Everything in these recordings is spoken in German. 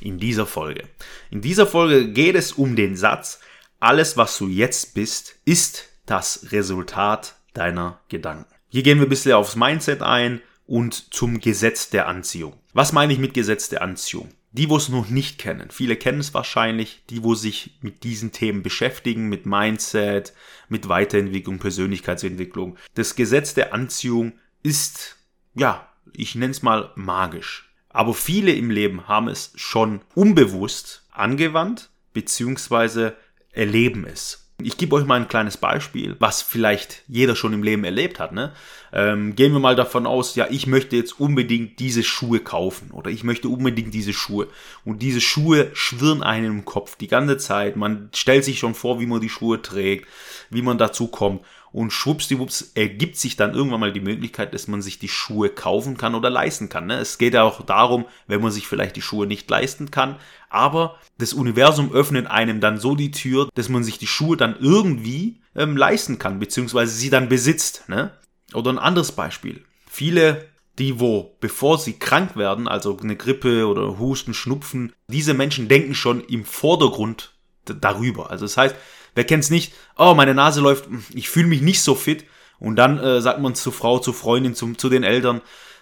in dieser Folge? In dieser Folge geht es um den Satz, alles was du jetzt bist, ist das Resultat deiner Gedanken. Hier gehen wir ein bisschen aufs Mindset ein und zum Gesetz der Anziehung. Was meine ich mit Gesetz der Anziehung? Die, wo es noch nicht kennen, viele kennen es wahrscheinlich, die, wo sich mit diesen Themen beschäftigen, mit Mindset, mit Weiterentwicklung, Persönlichkeitsentwicklung. Das Gesetz der Anziehung ist, ja, ich nenne es mal magisch. Aber viele im Leben haben es schon unbewusst angewandt, beziehungsweise erleben es. Ich gebe euch mal ein kleines Beispiel, was vielleicht jeder schon im Leben erlebt hat. Ne? Ähm, gehen wir mal davon aus, ja, ich möchte jetzt unbedingt diese Schuhe kaufen oder ich möchte unbedingt diese Schuhe. Und diese Schuhe schwirren einem im Kopf die ganze Zeit. Man stellt sich schon vor, wie man die Schuhe trägt, wie man dazu kommt und schwuppsdiwupps ergibt sich dann irgendwann mal die Möglichkeit, dass man sich die Schuhe kaufen kann oder leisten kann. Ne? Es geht ja auch darum, wenn man sich vielleicht die Schuhe nicht leisten kann, aber das Universum öffnet einem dann so die Tür, dass man sich die Schuhe dann irgendwie ähm, leisten kann, beziehungsweise sie dann besitzt. Ne? Oder ein anderes Beispiel. Viele die wo, bevor sie krank werden, also eine Grippe oder Husten, Schnupfen, diese Menschen denken schon im Vordergrund darüber. Also das heißt, Wer kennt's nicht? Oh, meine Nase läuft, ich fühle mich nicht so fit. Und dann äh, sagt man zu Frau, zu Freundin, zu, zu den Eltern,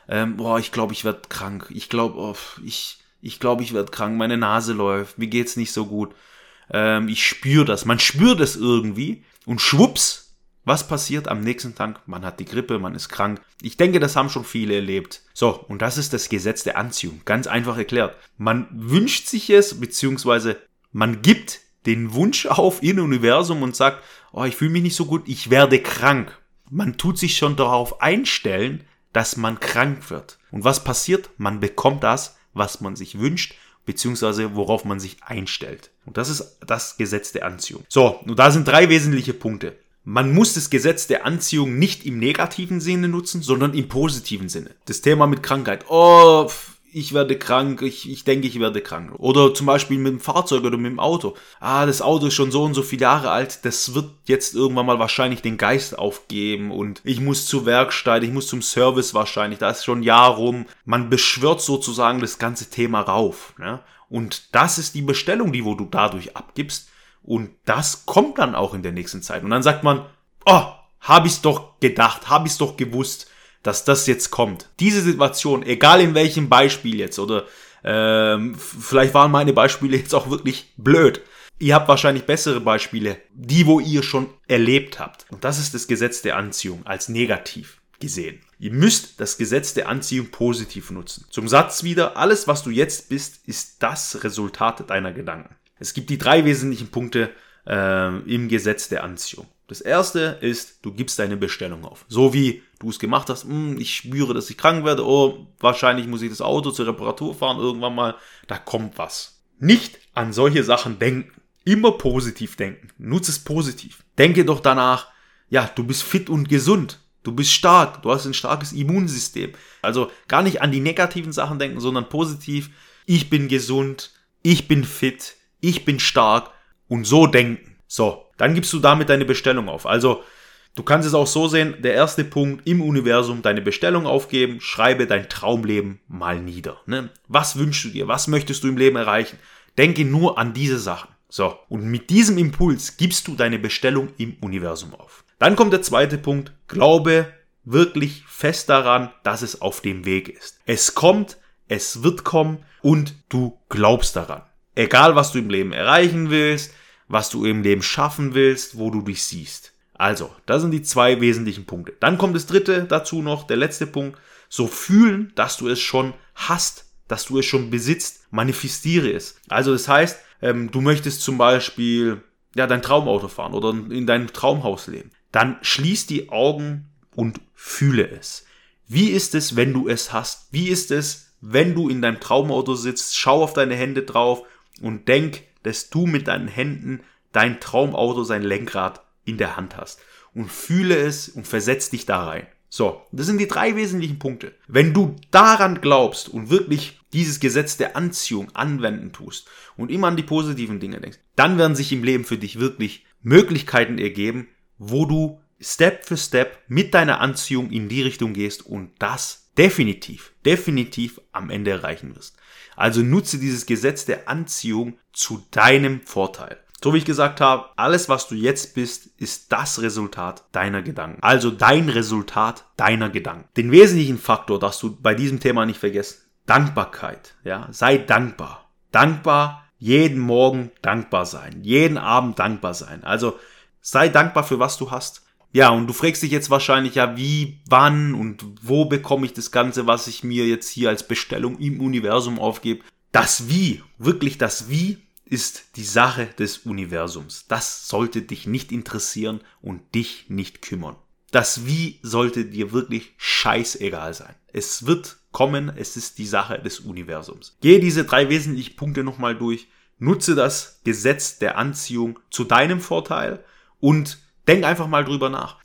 ähm, boah, ich glaube, ich werde krank. Ich glaube, oh, ich, ich glaube, ich werde krank. Meine Nase läuft, mir geht's nicht so gut. Ähm, ich spüre das. Man spürt es irgendwie und schwupps, was passiert am nächsten Tag? Man hat die Grippe, man ist krank. Ich denke, das haben schon viele erlebt. So, und das ist das Gesetz der Anziehung. Ganz einfach erklärt. Man wünscht sich es, beziehungsweise man gibt den Wunsch auf in Universum und sagt, oh, ich fühle mich nicht so gut, ich werde krank. Man tut sich schon darauf einstellen, dass man krank wird. Und was passiert? Man bekommt das, was man sich wünscht, beziehungsweise worauf man sich einstellt. Und das ist das Gesetz der Anziehung. So, und da sind drei wesentliche Punkte. Man muss das Gesetz der Anziehung nicht im negativen Sinne nutzen, sondern im positiven Sinne. Das Thema mit Krankheit. Oh, ich werde krank, ich, ich denke, ich werde krank. Oder zum Beispiel mit dem Fahrzeug oder mit dem Auto. Ah, das Auto ist schon so und so viele Jahre alt, das wird jetzt irgendwann mal wahrscheinlich den Geist aufgeben und ich muss zur Werkstatt, ich muss zum Service wahrscheinlich, da ist schon ein Jahr rum. Man beschwört sozusagen das ganze Thema rauf. Ne? Und das ist die Bestellung, die wo du dadurch abgibst. Und das kommt dann auch in der nächsten Zeit. Und dann sagt man, oh, hab ich's doch gedacht, hab ich's doch gewusst dass das jetzt kommt. Diese Situation, egal in welchem Beispiel jetzt, oder ähm, vielleicht waren meine Beispiele jetzt auch wirklich blöd. Ihr habt wahrscheinlich bessere Beispiele, die, wo ihr schon erlebt habt. Und das ist das Gesetz der Anziehung als negativ gesehen. Ihr müsst das Gesetz der Anziehung positiv nutzen. Zum Satz wieder, alles, was du jetzt bist, ist das Resultat deiner Gedanken. Es gibt die drei wesentlichen Punkte äh, im Gesetz der Anziehung. Das erste ist, du gibst deine Bestellung auf. So wie du es gemacht hast, hm, ich spüre, dass ich krank werde, oh, wahrscheinlich muss ich das Auto zur Reparatur fahren irgendwann mal, da kommt was. Nicht an solche Sachen denken. Immer positiv denken. Nutze es positiv. Denke doch danach, ja, du bist fit und gesund. Du bist stark. Du hast ein starkes Immunsystem. Also gar nicht an die negativen Sachen denken, sondern positiv. Ich bin gesund. Ich bin fit. Ich bin stark. Und so denken. So, dann gibst du damit deine Bestellung auf. Also, du kannst es auch so sehen, der erste Punkt im Universum, deine Bestellung aufgeben, schreibe dein Traumleben mal nieder. Ne? Was wünschst du dir? Was möchtest du im Leben erreichen? Denke nur an diese Sachen. So, und mit diesem Impuls gibst du deine Bestellung im Universum auf. Dann kommt der zweite Punkt, glaube wirklich fest daran, dass es auf dem Weg ist. Es kommt, es wird kommen und du glaubst daran. Egal, was du im Leben erreichen willst, was du im Leben schaffen willst, wo du dich siehst. Also, das sind die zwei wesentlichen Punkte. Dann kommt das dritte dazu noch, der letzte Punkt. So fühlen, dass du es schon hast, dass du es schon besitzt. Manifestiere es. Also, das heißt, ähm, du möchtest zum Beispiel ja, dein Traumauto fahren oder in deinem Traumhaus leben. Dann schließ die Augen und fühle es. Wie ist es, wenn du es hast? Wie ist es, wenn du in deinem Traumauto sitzt? Schau auf deine Hände drauf und denk, dass du mit deinen Händen dein Traumauto, sein Lenkrad in der Hand hast. Und fühle es und versetz dich da rein. So, das sind die drei wesentlichen Punkte. Wenn du daran glaubst und wirklich dieses Gesetz der Anziehung anwenden tust und immer an die positiven Dinge denkst, dann werden sich im Leben für dich wirklich Möglichkeiten ergeben, wo du Step für Step mit deiner Anziehung in die Richtung gehst und das definitiv, definitiv am Ende erreichen wirst. Also nutze dieses Gesetz der Anziehung zu deinem Vorteil. So wie ich gesagt habe, alles, was du jetzt bist, ist das Resultat deiner Gedanken. Also dein Resultat deiner Gedanken. Den wesentlichen Faktor darfst du bei diesem Thema nicht vergessen. Dankbarkeit. Ja, sei dankbar. Dankbar, jeden Morgen dankbar sein. Jeden Abend dankbar sein. Also sei dankbar für was du hast. Ja, und du fragst dich jetzt wahrscheinlich, ja, wie, wann und wo bekomme ich das Ganze, was ich mir jetzt hier als Bestellung im Universum aufgebe. Das Wie, wirklich das Wie, ist die Sache des Universums. Das sollte dich nicht interessieren und dich nicht kümmern. Das Wie sollte dir wirklich scheißegal sein. Es wird kommen, es ist die Sache des Universums. Gehe diese drei wesentlichen Punkte nochmal durch, nutze das Gesetz der Anziehung zu deinem Vorteil und Denk einfach mal drüber nach.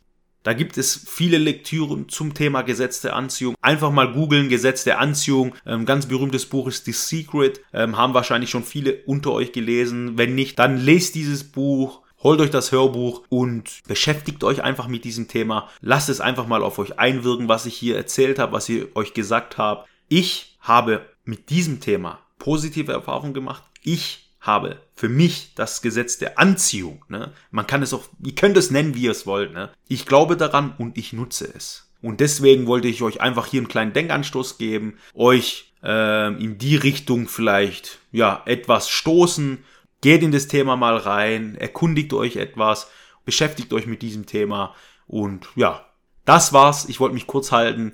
Da gibt es viele Lektüren zum Thema Gesetz der Anziehung. Einfach mal googeln, Gesetz der Anziehung. Ein ähm, ganz berühmtes Buch ist The Secret. Ähm, haben wahrscheinlich schon viele unter euch gelesen. Wenn nicht, dann lest dieses Buch. Holt euch das Hörbuch und beschäftigt euch einfach mit diesem Thema. Lasst es einfach mal auf euch einwirken, was ich hier erzählt habe, was ich euch gesagt habe. Ich habe mit diesem Thema positive Erfahrungen gemacht. Ich habe für mich das Gesetz der Anziehung. Ne? Man kann es auch, ihr könnt es nennen, wie ihr es wollt. Ne? Ich glaube daran und ich nutze es. Und deswegen wollte ich euch einfach hier einen kleinen Denkanstoß geben, euch äh, in die Richtung vielleicht ja etwas stoßen. Geht in das Thema mal rein, erkundigt euch etwas, beschäftigt euch mit diesem Thema und ja, das war's. Ich wollte mich kurz halten.